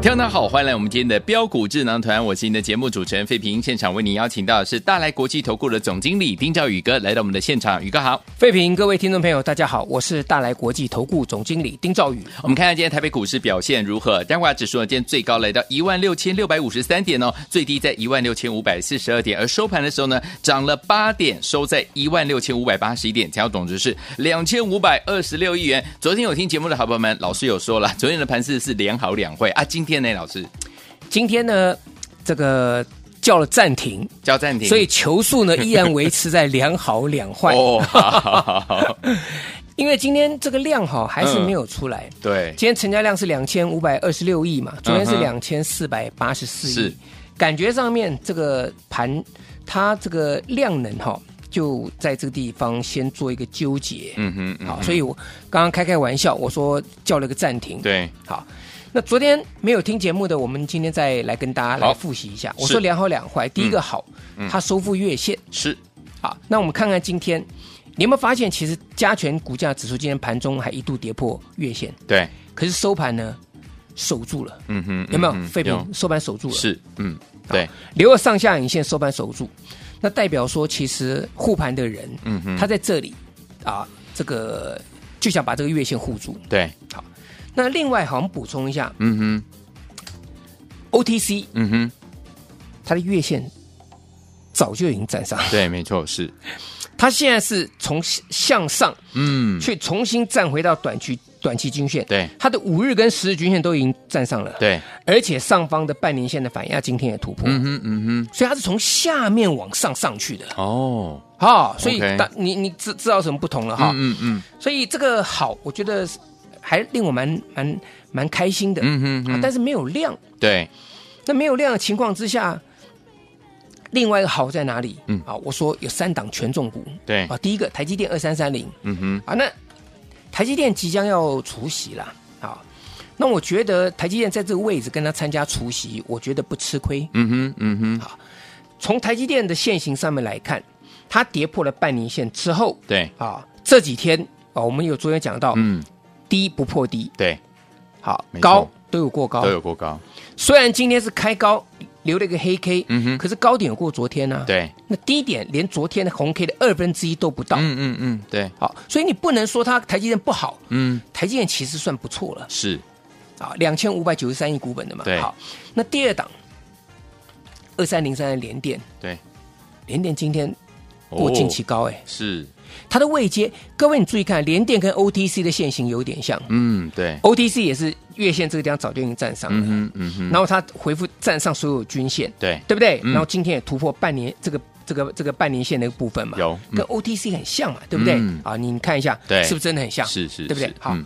听众好，欢迎来我们今天的标股智囊团，我是您的节目主持人费平。现场为您邀请到的是大来国际投顾的总经理丁兆宇哥来到我们的现场，宇哥好，费平，各位听众朋友大家好，我是大来国际投顾总经理丁兆宇。我们看看今天台北股市表现如何？加权指数呢，今天最高来到一万六千六百五十三点哦，最低在一万六千五百四十二点，而收盘的时候呢，涨了八点，收在一万六千五百八十一点，成交总值是两千五百二十六亿元。昨天有听节目的好朋友们，老师有说了，昨天的盘势是连好两会啊，今天呢，老师。今天呢，这个叫了暂停，叫暂停，所以球数呢依然维持在两好两坏。哦，好好好好因为今天这个量哈还是没有出来。嗯、对，今天成交量是两千五百二十六亿嘛，昨天是两千四百八十四亿。是，感觉上面这个盘它这个量能哈就在这个地方先做一个纠结。嗯哼，嗯哼，好，所以我刚刚开开玩笑，我说叫了个暂停。对，好。那昨天没有听节目的，我们今天再来跟大家来复习一下。我说两好两坏，第一个好，嗯、它收复月线。是。好，那我们看看今天，你有没有发现，其实加权股价指数今天盘中还一度跌破月线，对，可是收盘呢守住了，嗯哼，有没有？废品收盘守住了，是，嗯，对，留了上下影线，收盘守住，那代表说其实护盘的人，嗯哼，他在这里啊，这个就想把这个月线护住，对，好。那另外，好，我们补充一下，嗯哼，OTC，嗯哼，它的月线早就已经站上了，对，没错，是，它现在是从向上，嗯，去重新站回到短期短期均线，对，它的五日跟十日均线都已经站上了，对，而且上方的半年线的反压今天也突破，嗯哼，嗯哼，所以它是从下面往上上去的，哦，好，所以大你你知知道什么不同了哈，嗯嗯，所以这个好，我觉得。还令我蛮蛮蛮开心的，嗯哼，嗯啊，但是没有量，对，那没有量的情况之下，另外一个好在哪里？嗯，啊，我说有三档权重股，对，啊，第一个台积电二三三零，嗯哼，啊，那台积电即将要除息了，啊，那我觉得台积电在这个位置跟他参加除息，我觉得不吃亏，嗯哼，嗯哼，好，从台积电的线型上面来看，它跌破了半年线之后，对，啊，这几天啊，我们有昨天讲到，嗯。低不破低，对，好高都有过高，都有过高。虽然今天是开高留了一个黑 K，嗯哼，可是高点有过昨天呢、啊。对，那低点连昨天的红 K 的二分之一都不到。嗯嗯嗯，对。好，所以你不能说它台积电不好，嗯，台积电其实算不错了。是，啊，两千五百九十三亿股本的嘛。对。好，那第二档二三零三的联电，对，联电今天过近期高哎、欸，是。它的位阶，各位你注意看，联电跟 OTC 的线型有点像。嗯，对。OTC 也是月线这个地方早就已经站上了。嗯嗯嗯。然后它回复站上所有均线。对。对不对？然后今天也突破半年这个这个这个半年线的部分嘛。有。跟 OTC 很像嘛，对不对？啊，你看一下，对，是不是真的很像？是是，对不对？好，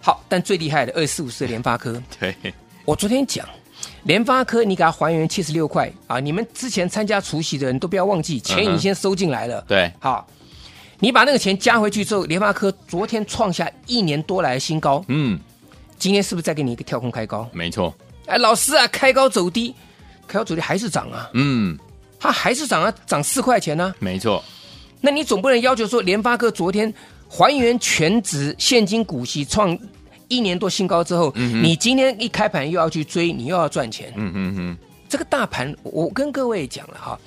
好，但最厉害的二四五四的联发科。对。我昨天讲，联发科你给它还原七十六块啊！你们之前参加除夕的人都不要忘记，钱已经先收进来了。对。好。你把那个钱加回去之后，联发科昨天创下一年多来的新高。嗯，今天是不是再给你一个跳空开高？没错。哎，老师啊，开高走低，开高走低还是涨啊？嗯，它还是涨啊，涨四块钱呢、啊。没错。那你总不能要求说，联发科昨天还原全值现金股息创一年多新高之后，嗯、你今天一开盘又要去追，你又要赚钱？嗯嗯嗯。这个大盘，我跟各位讲了哈，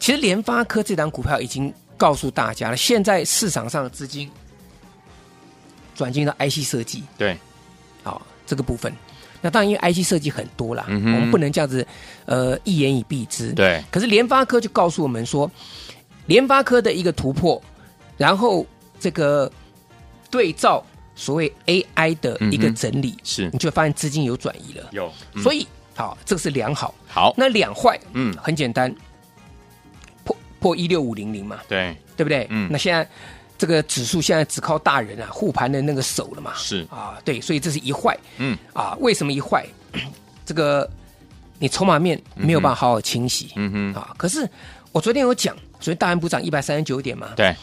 其实联发科这档股票已经。告诉大家了，现在市场上的资金转进到 IC 设计，对，好这个部分。那当然，因为 IC 设计很多啦，嗯、我们不能这样子呃一言以蔽之。对。可是联发科就告诉我们说，联发科的一个突破，然后这个对照所谓 AI 的一个整理，嗯、是你就会发现资金有转移了。有。嗯、所以好，这个是良好。好，那两坏，嗯很简单，破破一六五零零嘛，对，对不对？嗯。那现在这个指数现在只靠大人啊护盘的那个手了嘛，是。啊，对，所以这是一坏。嗯。啊，为什么一坏？这个你筹码面没有办法好好清洗，嗯哼，啊，可是我昨天有讲，昨天大盘不涨一百三十九点嘛，对，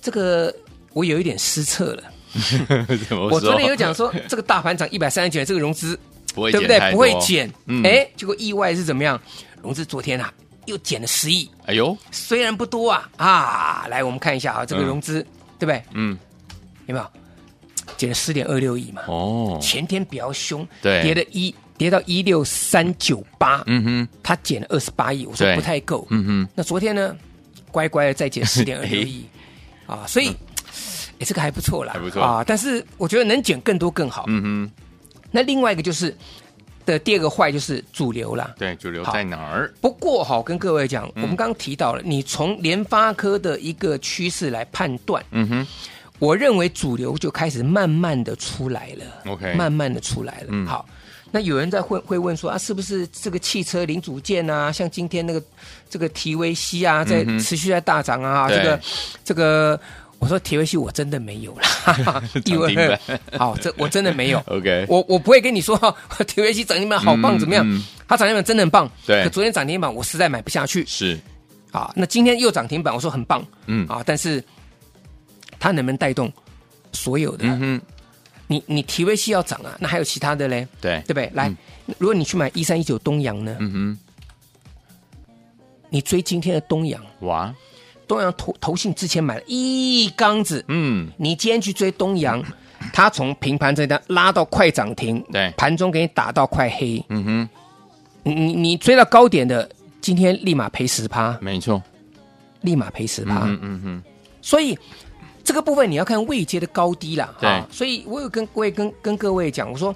这个我有一点失策了。我昨天有讲说，这个大盘涨一百三十九点，这个融资不会对不对？不会减。哎，结果意外是怎么样？融资昨天啊又减了十亿，哎呦，虽然不多啊啊，来我们看一下啊，这个融资、对不对？嗯，有没有？减了十点二六亿嘛？哦，前天比较凶，对。跌了一跌到一六三九八，嗯哼，它减了二十八亿，我说不太够，嗯哼，那昨天呢，乖乖的再减十点二六亿。啊，所以哎，这个还不错啦，还不错。啊，但是我觉得能减更多更好。嗯哼，那另外一个就是的第二个坏就是主流啦。对，主流在哪儿？不过好，跟各位讲，嗯。我们刚刚提到了，你从联发科的一个趋势来判断，嗯哼，我认为主流就开始慢慢的出来了 OK 慢慢的出来了。嗯。好，那有人在会会问说啊，是不是这个汽车零组件啊，像今天那个这个 TVC 啊，在持续在大涨啊，对这个这个，我说 TVC 我真的没有啦，涨停板好，这我真的没有。OK 我我不会跟你说 TVC 涨停板好棒嗯怎么样？嗯，它涨停板真的很棒。对。可昨天涨停板我实在买不下去。是，啊，那今天又涨停板，我说很棒，嗯。啊，但是它能不能带动所有的？嗯哼，你你 TVC 要涨啊，那还有其他的嘞，对。对不对？来，如果你去买一三一九东阳呢，嗯哼。你追今天的东阳，哼，哇，东阳投投信之前买了一缸子，嗯，你今天去追东阳，它从平盘这边拉到快涨停，对。盘中给你打到快黑，嗯哼，你你你追到高点的，今天立马赔十趴，没错，立马赔十趴，嗯嗯哼，所以这个部分你要看位阶的高低啦。对。啊所以我有跟各位跟跟各位讲，我说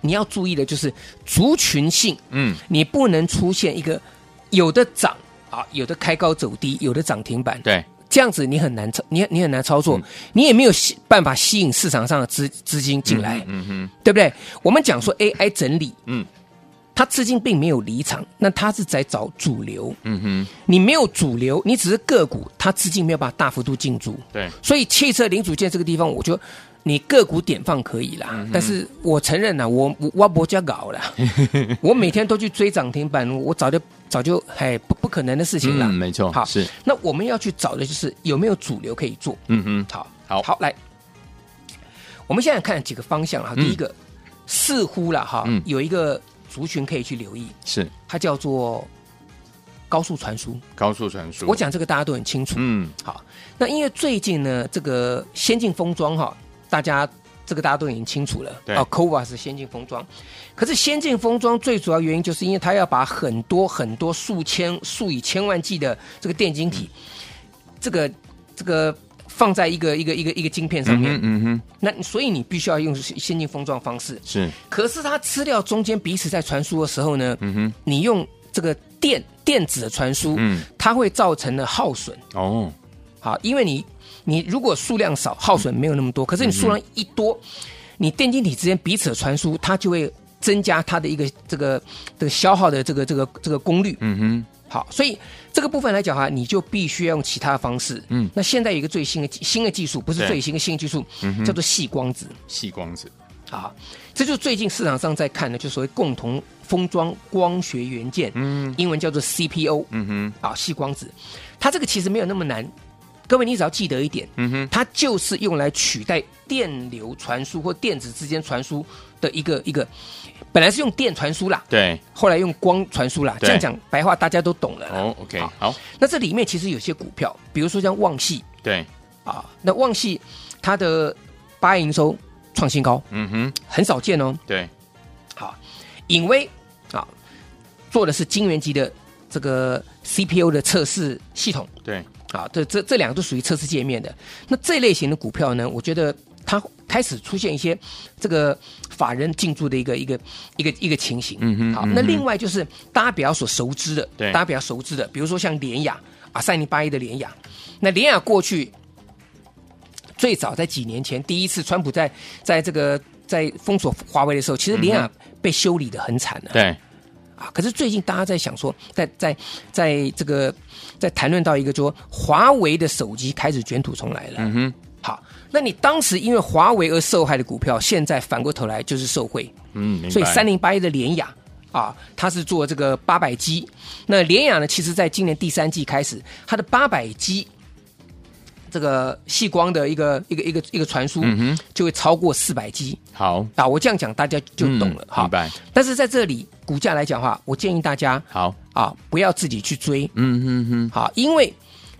你要注意的就是族群性，嗯，你不能出现一个有的涨啊，有的开高走低，有的涨停板，对，这样子你很难操，你你很难操作，嗯你也没有吸办法吸引市场上的资资金进来，嗯哼，对不对？我们讲说 AI 整理，嗯它资金并没有离场，那它是在找主流。嗯哼，你没有主流，你只是个股，它资金没有办法大幅度进驻。对，所以汽车零组件这个地方，我就得你个股点放可以啦，嗯但是我承认啦，我我我不加搞了，我每天都去追涨停板，我早就早就哎不不可能的事情了。嗯，没错，好，是，那我们要去找的就是有没有主流可以做。嗯哼，好，好好来，我们现在看几个方向啊。嗯第一个，似乎了哈嗯，有一个族群可以去留意，是它叫做高速传输。高速传输，我，讲这个大家都很清楚。嗯，好，那因为最近呢，这个先进封装哈，大家这个大家都已经清楚了。对。啊 c o v a 是先进封装，可是先进封装最主要原因就是因为它要把很多很多数千数以千万计的这个电晶体，这个这个放在一个一个一个一个晶片上面，嗯哼，嗯哼，那所以你必须要用先进封装方式。是，可是它吃掉中间彼此在传输的时候呢，嗯哼，你用这个电电子的传输，嗯，它会造成了耗损。哦，好，因为你你如果数量少，耗损没有那么多，可是你数量一多，你电晶体之间彼此的传输，它就会增加它的一个这个这个消耗的这个这个这个功率。嗯哼，好，所以这个部分来讲哈，你就必须要用其他的方式。嗯那现在有一个最新的技新的技术，不是最新的新的技术，叫做细光子。细光子，啊，这就是最近市场上在看的，就所谓共同封装光学元件，嗯英文叫做 CPO。嗯哼，啊，细光子，它这个其实没有那么难。各位，你只要记得一点，嗯哼，它就是用来取代电流传输或电子之间传输的一个一个，本来是用电传输啦，对，后来用光传输啦。这对样讲白话大家都懂了。哦，OK，好好，那这里面其实有些股票，比如说像旺系对，啊，那旺系它的八月营收创新高，嗯哼，很少见哦。对，好，颖威啊，做的是晶圆级的这个 CPU 的测试系统。对，啊，这这这两个都属于测试界面的。那这类型的股票呢，我觉得它开始出现一些这个法人进驻的一个一个一个一个情形。嗯哼嗯哼那另外就是大家比较所熟知的，对大家比较熟知的，比如说像联雅啊，三零八一的联雅，那联雅过去最早在几年前，第一次川普在在这个在封锁华为的时候，其实联雅被修理的很惨的。对啊，可是最近大家在想说，在在在这个在谈论到一个说，华为的手机开始卷土重来了。嗯哼，好，那你当时因为华为而受害的股票，现在反过头来就是受贿。嗯，所以三零八一的联雅啊，它是做这个八百 G。那联雅呢，其实在今年第三季开始，它的八百 G。这个细光的一个一个一个一个传输，就会超过四百 G。好啊，我这样讲大家就懂了。好，明白。但是在这里股价来讲的话，我建议大家好。啊，不要自己去追。嗯嗯嗯，好，因为。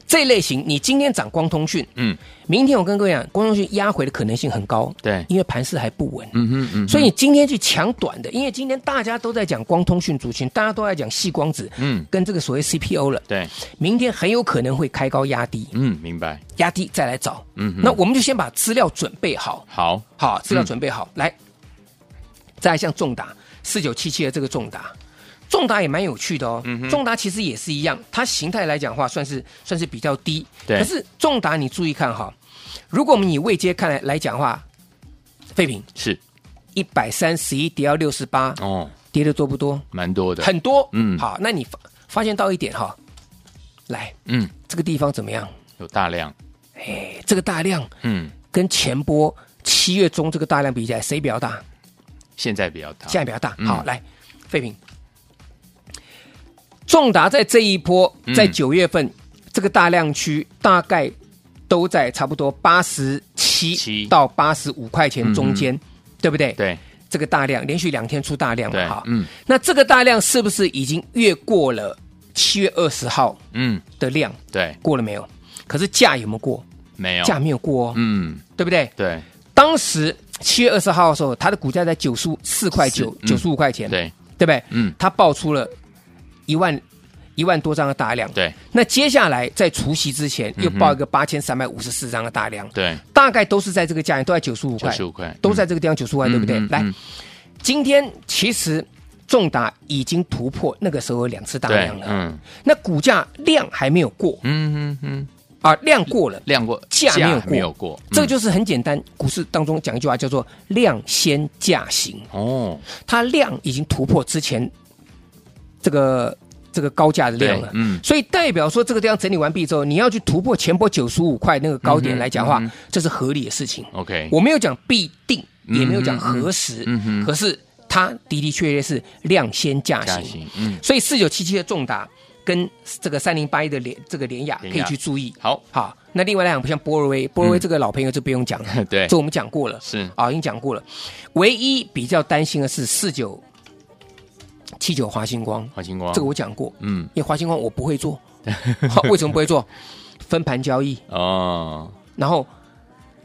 这类型，你今天涨光通讯，嗯，明天我跟各位讲，光通讯压回的可能性很高，对，因为盘势还不稳，嗯嗯嗯，所以你今天去抢短的，因为今天大家都在讲光通讯族群，大家都在讲细光子，嗯，跟这个所谓 CPO 了，对，明天很有可能会开高压低，嗯，明白，压低再来找，嗯，那我们就先把资料准备好，好，好，资料准备好，嗯、来，再来像重达四九七七的这个重达。重达也蛮有趣的哦，嗯、重达其实也是一样，它形态来讲的话，算是算是比较低。对。可是重达你注意看哈，如果我们以位阶看来来讲的话，废品是一百三十一跌到六十八哦，跌的多不多？蛮多的，很多。嗯。好，那你发发现到一点哈，来，嗯，这个地方怎么样？有大量。哎，这个大量，嗯，跟前波七月中这个大量比起来，谁比较大？现在比较大。现在比较大。嗯、好，来，废品。重达在这一波，在九月份、嗯、这个大量区，大概都在差不多八十七到八十五块钱中间，嗯、对不对？对，这个大量连续两天出大量了哈。嗯，那这个大量是不是已经越过了七月二十号嗯的量？嗯、对，过了没有？可是价有没有过？没有，价没有过哦。嗯，对不对？对，当时七月二十号的时候，它的股价在九十四块九，九十五块钱，对，对不对？嗯，它爆出了。一万一万多张的大量，对。那接下来在除夕之前又报一个八千三百五十四张的大量，对。大概都是在这个价钱，都在九十五块，九十五块，都在这个地方九十五块，对不对？来，今天其实重达已经突破那个时候有两次大量了，嗯。那股价量还没有过，嗯嗯嗯，啊，量过了，量过，价没有过，没有过。这个就是很简单，股市当中讲一句话叫做“量先价行”。哦，它量已经突破之前这个。这个高价的量了，嗯，所以代表说这个地方整理完毕之后，你要去突破前波九十五块那个高点来讲的话，这是合理的事情。OK，我没有讲必定，也没有讲何时，嗯哼，可是它的的确确是量先价行，嗯，所以四九七七的重达跟这个三零八一的联这个联雅可以去注意。好，好，那另外来讲，不像波若威，波若威这个老朋友就不用讲了，嗯、对，这我们讲过了，是。啊，已经讲过了。唯一比较担心的是四九。七九华星光，华星光，这个我讲过，嗯，因为华星光我不会做，为什么不会做？分盘交易。哦，然后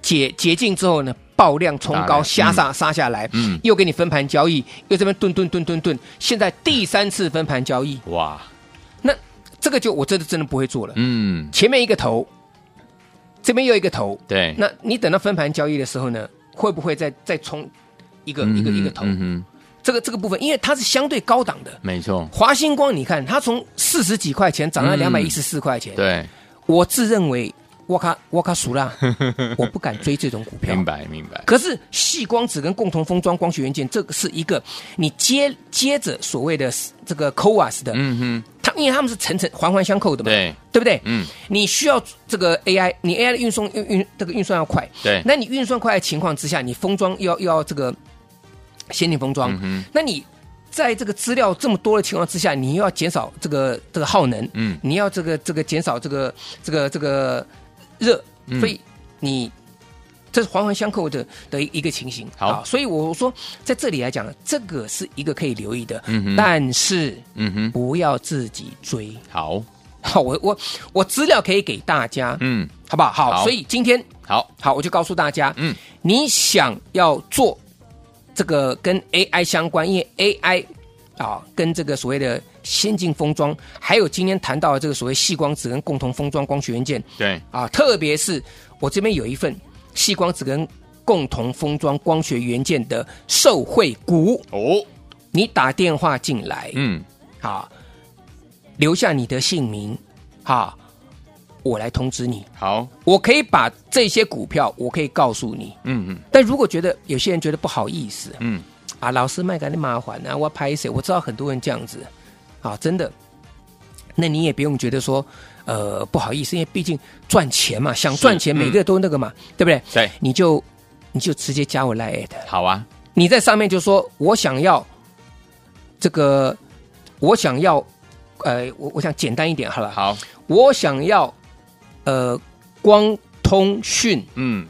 解解禁之后呢，爆量冲高，下杀杀下来，嗯，又给你分盘交易，又这边顿顿顿顿顿，现在第三次分盘交易，哇，那这个就我真的真的不会做了，嗯，前面一个头，这边又一个头，对，那你等到分盘交易的时候呢，会不会再再冲一个一个一个头？嗯这个这个部分，因为它是相对高档的，没错。华星光，你看它从四十几块钱涨到两百一十四块钱，对。我自认为我卡我卡熟啦，我不敢追这种股票。明白明白。可是细光子跟共同封装光学元件，这个是一个你接接着所谓的这个 CoWoS 的，嗯哼，它因为他们是层层环环相扣的嘛，对对不对？嗯。你需要这个 AI，你 AI 的运送运运这个运算要快，对。那你运算快的情况之下，你封装又要又要这个先进封装，嗯，那你。在这个资料这么多的情况之下，你又要减少这个这个耗能，嗯，你要这个这个减少这个这个这个热，所以你这是环环相扣的的一个情形。好，所以我说在这里来讲，这个是一个可以留意的，嗯哼，但是嗯哼，不要自己追。好，好，我我我资料可以给大家，嗯，好不好？好，所以今天好。好，我就告诉大家，嗯，你想要做。这个跟 AI 相关，因为 AI 啊，跟这个所谓的先进封装，还有今天谈到的这个所谓细光子跟共同封装光学元件，对。啊，特别是我这边有一份矽光子跟共同封装光学元件的受惠股哦，你打电话进来，嗯，好，留下你的姓名，好，我来通知你。好，我可以把这些股票，我可以告诉你。嗯嗯但如果觉得有些人觉得不好意思，嗯，啊，老师卖给你麻烦啊，我拍谁？我知道很多人这样子，啊，真的，那你也不用觉得说，呃，不好意思，因为毕竟赚钱嘛，想赚钱，每个都那个嘛，对不对？对，你就你就直接加我 Line，好啊，你在上面就说我想要这个，我想要，呃，我我想简单一点好了，好，我想要，呃，光通讯嗯，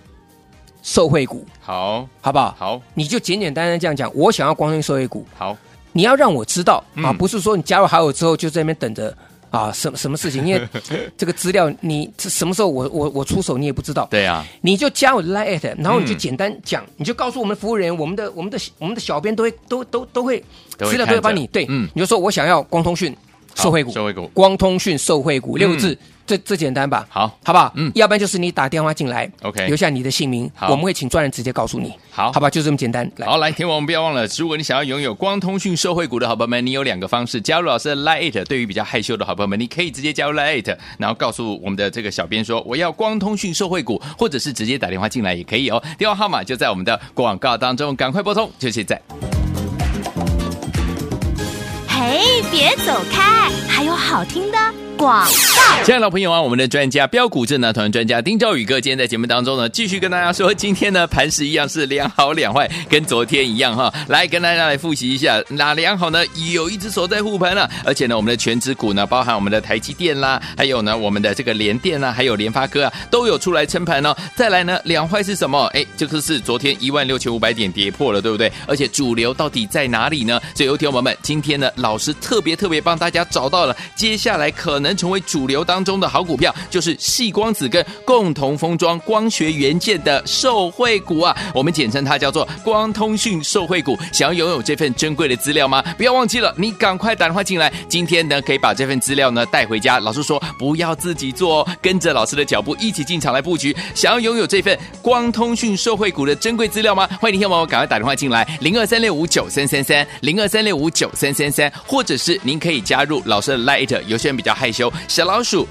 受惠股，好，好不好？好，你就简简单单这样讲，我想要光通讯受惠股，好，你要让我知道啊，嗯不是说你加入好友之后就在那边等着啊，什么什么事情？因为 这个资料你这什么时候我我我出手你也不知道，对啊，你就加我的 Line，然后你就嗯。简单讲，你就告诉我们的服务人员，我们的我们的我们的小编都会都都都会资料都会帮你对，嗯。你就说我想要光通讯受惠股，受惠股光通讯受惠股六个字，这这简单吧？好好不好？嗯要不然就是你打电话进来 OK 留下你的姓名，好我们会请专人直接告诉你，好好吧？就这么简单。来，好，来，听我们不要忘了，如果你想要拥有光通讯受惠股的好朋友们，你有两个方式：加入老师的 Lite，对于比较害羞的好朋友们，你可以直接加入 Lite，然后告诉我们的这个小编说我要光通讯受惠股，或者是直接打电话进来也可以哦。电话号码就在我们的广告当中，赶快拨通，就现在。嘿，别走开，好听的广告。亲爱的老朋友啊，我们的专家标股智囊团专家丁兆宇哥，今天在节目当中呢，继续跟大家说，今天呢盘势一样是两好两坏，跟昨天一样哈。来跟大家来复习一下，哪两好呢？有一只手在护盘了，而且呢，我们的权值股呢，包含我们的台积电啦，还有呢我们的这个联电啦，还有联发科啊，都有出来撑盘哦。再来呢，两坏是什么？哎，这个是昨天一万六千五百点跌破了，对不对？而且主流到底在哪里呢？所以，有听友们，今天呢，老师特别特别帮大家找到了接下来可能能成为主流当中的好股票，就是细光子跟共同封装光学元件的受惠股啊，我们简称它叫做光通讯受惠股。想要拥有这份珍贵的资料吗？不要忘记了，你赶快打电话进来。今天呢，可以把这份资料呢带回家。老师说不要自己做哦，跟着老师的脚步一起进场来布局。想要拥有这份光通讯受惠股的珍贵资料吗？欢迎听众朋友赶快打电话进来，零二三六五九三三三，零二三六五九三三三，或者是您可以加入老师的 Light，有些人比较害羞，小老鼠。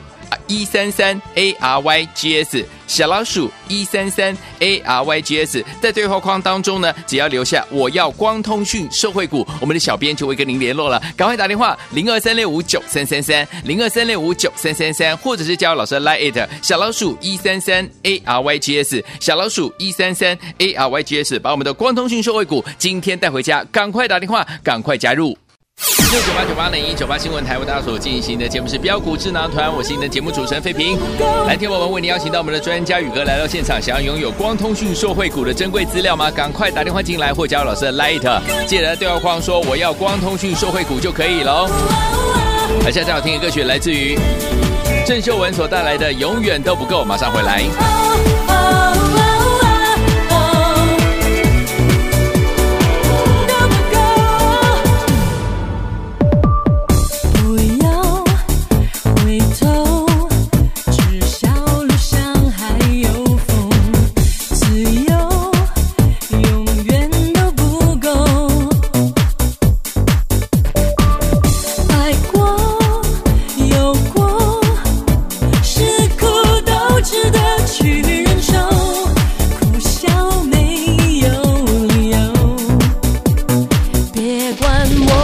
一三三 A R Y G S 小老鼠一三三 A R Y G S 在对话框当中呢，只要留下我要光通讯社会股，我们的小编就会跟您联络了。赶快打电话零二三六五九三三三零二三六五九三三三，或者是加入老师的 Line 小老鼠一三三 A R Y G S 小老鼠一三三 A R Y G S，把我们的光通讯社会股今天带回家，赶快打电话，赶快加入。六九八九八零一九八新闻台为大家所进行的节目是标股智囊团，我是你的节目主持人费平。来听我们为您邀请到我们的专家宇哥来到现场，想要拥有光通讯受惠股的珍贵资料吗？赶快打电话进来或加入老师的 Light，记得对话框说我要光通讯受惠股就可以了。而现在要听的歌曲来自于郑秀文所带来的《永远都不够》，马上回来。别管我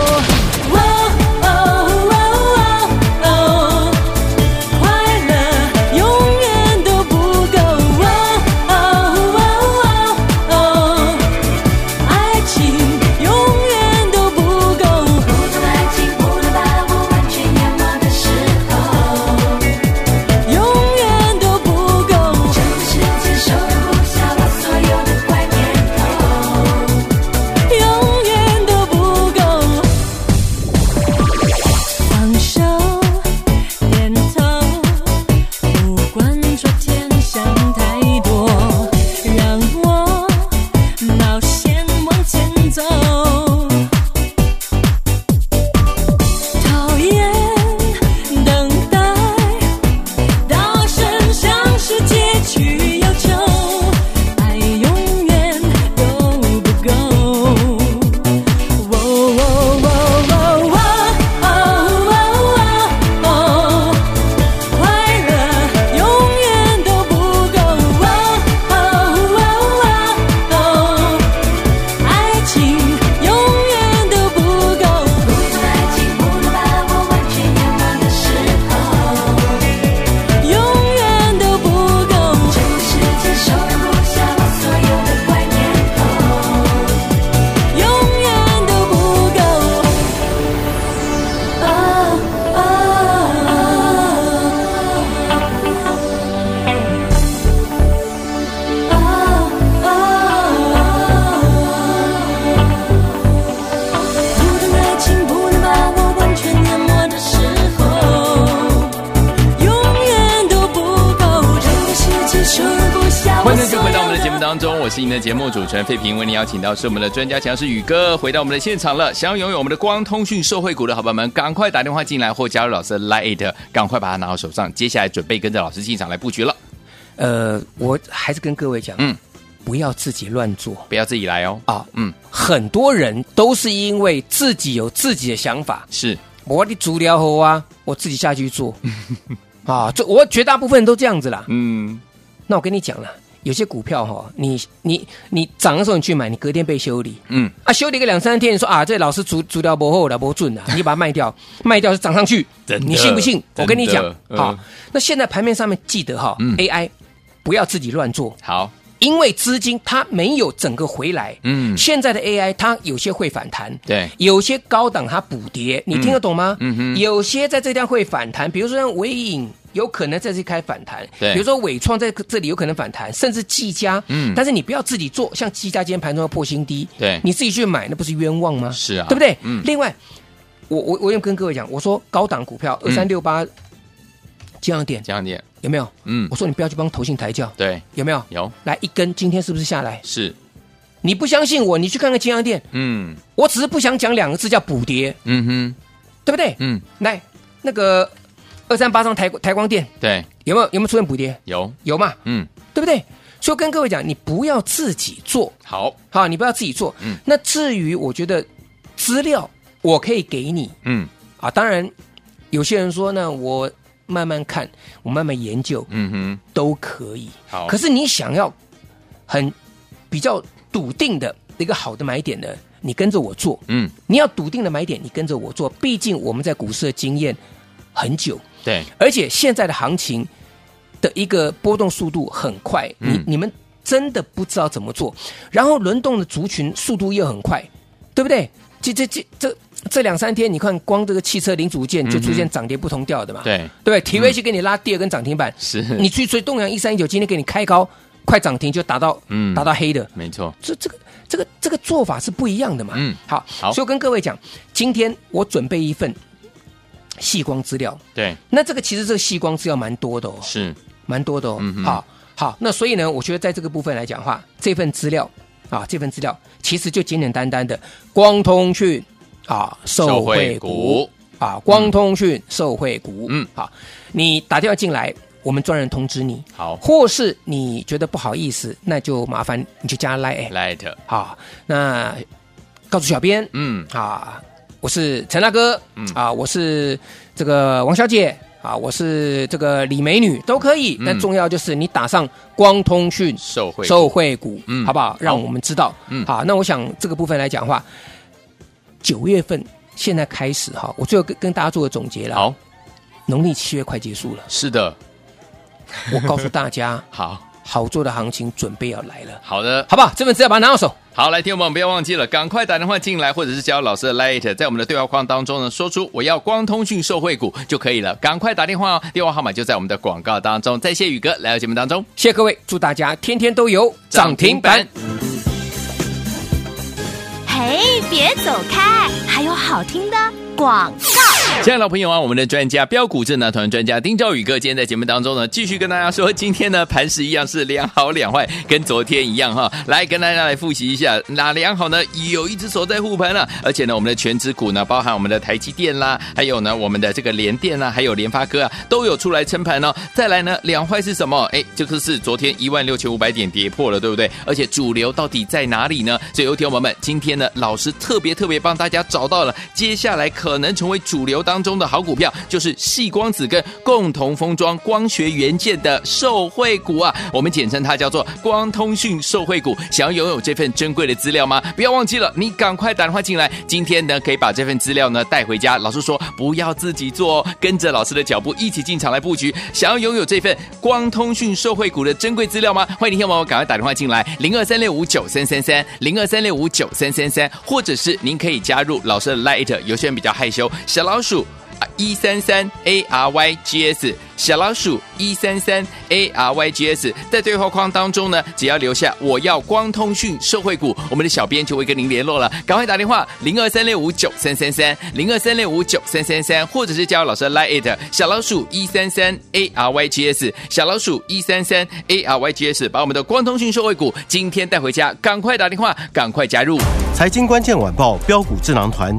是您的节目主持人费平，为您邀请到是我们的专家强势宇哥回到我们的现场了。想要拥有我们的光通讯社会股的好朋友们，赶快打电话进来或加入老师的 Lite，赶快把它拿到手上。接下来准备跟着老师进场来布局了。呃，我还是跟各位讲，嗯，不要自己乱做不要自己来哦。啊。嗯，很多人都是因为自己有自己的想法，是我的足疗后啊，我自己下去做 啊。这我绝大部分人都这样子啦。嗯，那我跟你讲了。有些股票哈，你你你涨的时候你去买，你隔天被修理，嗯。啊，修理个两三天，你说啊，这老师足足疗不厚了，不准了，你把它卖掉，卖掉就涨上去，你信不信？我跟你讲，嗯。好，那现在盘面上面记得哈、嗯，AI 不要自己乱做，好，因为资金它没有整个回来，嗯。现在的 AI 它有些会反弹，对。有些高档它补跌，你听得懂吗？嗯。哼。有些在这地方会反弹，比如说像微影。有可能在这里开反弹，对。比如说伟创在这里有可能反弹，甚至技嘉，嗯。但是你不要自己做，像技嘉今天盘中要破新低，对。你自己去买，那不是冤枉吗？是啊。对不对？嗯。另外，我我我也跟各位讲，我说高档股票二三六八，这样点。这样点，有没有？嗯。我说你不要去帮投信抬轿，对，有没有？有。来一根，今天是不是下来？是，你不相信我，你去看看金阳店，嗯。我只是不想讲两个字叫补跌，嗯哼，对不对？嗯，来那个二三八上台台光电对，有没有？有没有出现补跌？有，有嘛？嗯，对不对？所以跟各位讲，你不要自己做，好，好，你不要自己做。嗯。那至于我觉得资料我可以给你。嗯。啊，当然有些人说呢，我慢慢看，我慢慢研究嗯哼，都可以。好，可是你想要很比较笃定的一个好的买点呢，你跟着我做。嗯，你要笃定的买点，你跟着我做。毕竟我们在股市的经验很久，对，而且现在的行情的一个波动速度很快，嗯你你们真的不知道怎么做，然后轮动的族群速度又很快，对不对？这这这这这两三天，你看光这个汽车零组件就出现涨跌不同调的嘛，对，对？体威去给你拉第二根涨停板，是，你去追东阳一三一九，今天给你开高，快涨停就达到嗯。达到黑的，没错，这这个这个这个做法是不一样的嘛。嗯。好，好。所以我跟各位讲，今天我准备一份细光资料，对，那这个其实这个细光资料蛮多的哦，是，蛮多的哦。好，好，那所以呢，我觉得在这个部分来讲的话，这份资料啊，这份资料其实就简简单单的光通讯啊，受惠股。啊，光通讯受惠股，嗯。好，你打电话进来，我们专人通知你。好。或是你觉得不好意思，那就麻烦你就加 light，light，好，那告诉小编，嗯，啊，我是陈大哥，嗯。啊，我是这个王小姐，啊，我是这个李美女，都可以。嗯。但重要就是你打上光通讯受惠，受惠股，嗯。好不好？好。让我们知道。嗯。好，那我想这个部分来讲的话，九月份现在开始哈，我最后跟跟大家做个总结了。，好，农历七月快结束了，是的，我告诉大家，好，好做的行情准备要来了，好的，好不好？这份资料把它拿到手。好，来，听众朋友们不要忘记了，赶快打电话进来，或者是加入老师的 Light，在我们的对话框当中呢，说出我要光通讯受惠股就可以了，赶快打电话哦，电话号码就在我们的广告当中。再谢宇哥来到节目当中，谢谢各位，祝大家天天都有涨停板。哎，别走开，还有好听的广告。亲爱的老朋友啊，我们的专家标股智囊团专家丁兆宇哥，今天在节目当中呢，继续跟大家说，今天呢盘势一样是两好两坏，跟昨天一样哈。来跟大家来复习一下，哪两好呢？有一只手在护盘了，而且呢，我们的全指股呢，包含我们的台积电啦，还有呢我们的这个联电啦，还有联发科啊，都有出来撑盘哦。再来呢，两坏是什么？哎，这个是昨天一万六千五百点跌破了，对不对？而且主流到底在哪里呢？所以有听友们，今天呢，老师特别特别帮大家找到了接下来可能成为主流当中的好股票，就是细光子跟共同封装光学元件的受惠股啊，我们简称它叫做光通讯受惠股。想要拥有这份珍贵的资料吗？不要忘记了，你赶快打电话进来。今天呢，可以把这份资料呢带回家。老师说不要自己做哦，跟着老师的脚步一起进场来布局。想要拥有这份光通讯受惠股的珍贵资料吗？欢迎听众朋友赶快打电话进来，零二三六五九三三三，零二三六五九三三三，或者是您可以加入老师的 Light，有些人比较害羞，小老鼠。一三三 A R Y G S 小老鼠一三三 A R Y G S，在对话框当中呢，只要留下我要光通讯社会股，我们的小编就会跟您联络了。赶快打电话零二三六五九三三三零二三六五九三三三，或者是加入老师的 Line it 小老鼠一三三 A R Y G S 小老鼠一三三 A R Y G S，把我们的光通讯社会股今天带回家，赶快打电话，赶快加入。财经关键晚报标股智囊团，